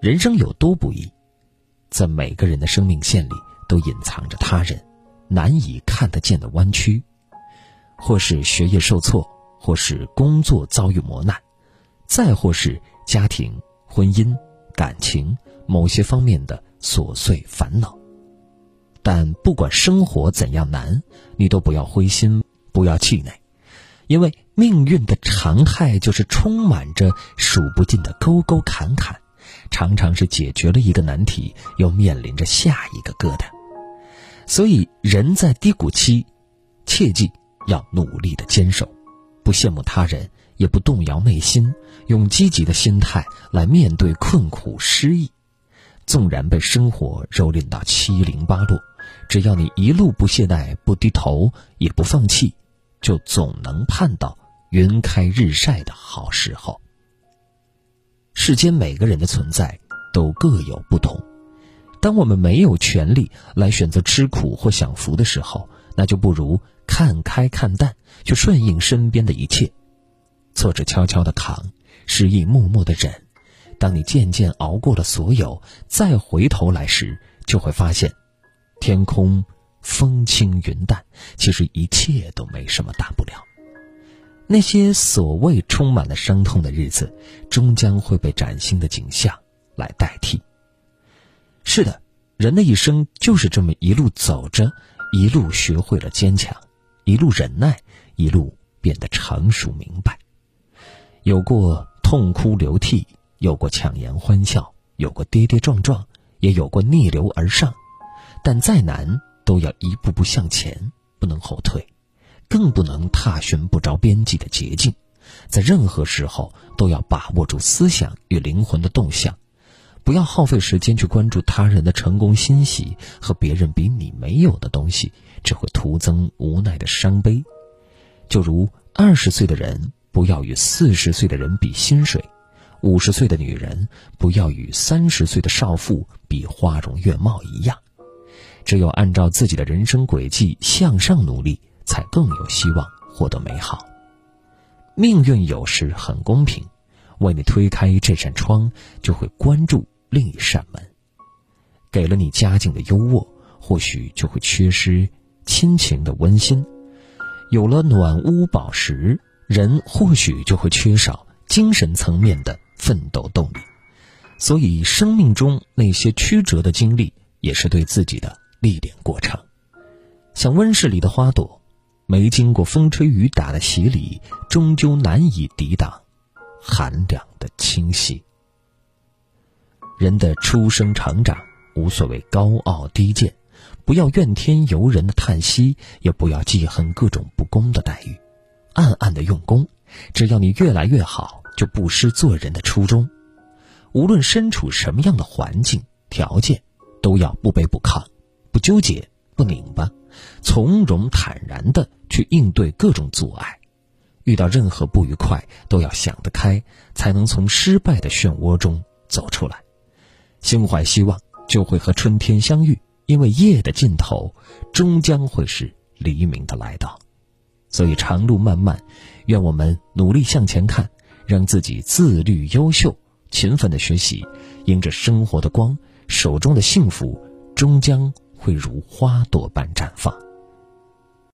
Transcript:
人生有多不易，在每个人的生命线里都隐藏着他人难以看得见的弯曲，或是学业受挫，或是工作遭遇磨难，再或是家庭、婚姻、感情某些方面的琐碎烦恼。但不管生活怎样难，你都不要灰心，不要气馁，因为命运的常态就是充满着数不尽的沟沟坎坎，常常是解决了一个难题，又面临着下一个疙瘩。所以，人在低谷期，切记要努力的坚守，不羡慕他人，也不动摇内心，用积极的心态来面对困苦失意。纵然被生活蹂躏到七零八落。只要你一路不懈怠、不低头、也不放弃，就总能盼到云开日晒的好时候。世间每个人的存在都各有不同，当我们没有权利来选择吃苦或享福的时候，那就不如看开看淡，去顺应身边的一切。挫折悄悄的扛，失意默默的忍。当你渐渐熬过了所有，再回头来时，就会发现。天空风轻云淡，其实一切都没什么大不了。那些所谓充满了伤痛的日子，终将会被崭新的景象来代替。是的，人的一生就是这么一路走着，一路学会了坚强，一路忍耐，一路变得成熟明白。有过痛哭流涕，有过强颜欢笑，有过跌跌撞撞，也有过逆流而上。但再难，都要一步步向前，不能后退，更不能踏寻不着边际的捷径。在任何时候，都要把握住思想与灵魂的动向，不要耗费时间去关注他人的成功欣喜和别人比你没有的东西，只会徒增无奈的伤悲。就如二十岁的人不要与四十岁的人比薪水，五十岁的女人不要与三十岁的少妇比花容月貌一样。只有按照自己的人生轨迹向上努力，才更有希望获得美好。命运有时很公平，为你推开这扇窗，就会关注另一扇门。给了你家境的优渥，或许就会缺失亲情的温馨；有了暖屋宝石，人或许就会缺少精神层面的奋斗动力。所以，生命中那些曲折的经历，也是对自己的。历练过程，像温室里的花朵，没经过风吹雨打的洗礼，终究难以抵挡寒凉的侵袭。人的出生成长无所谓高傲低贱，不要怨天尤人的叹息，也不要记恨各种不公的待遇，暗暗的用功。只要你越来越好，就不失做人的初衷。无论身处什么样的环境条件，都要不卑不亢。不纠结，不拧巴，从容坦然的去应对各种阻碍。遇到任何不愉快，都要想得开，才能从失败的漩涡中走出来。心怀希望，就会和春天相遇。因为夜的尽头，终将会是黎明的来到。所以长路漫漫，愿我们努力向前看，让自己自律优秀，勤奋的学习，迎着生活的光，手中的幸福终将。会如花朵般绽放。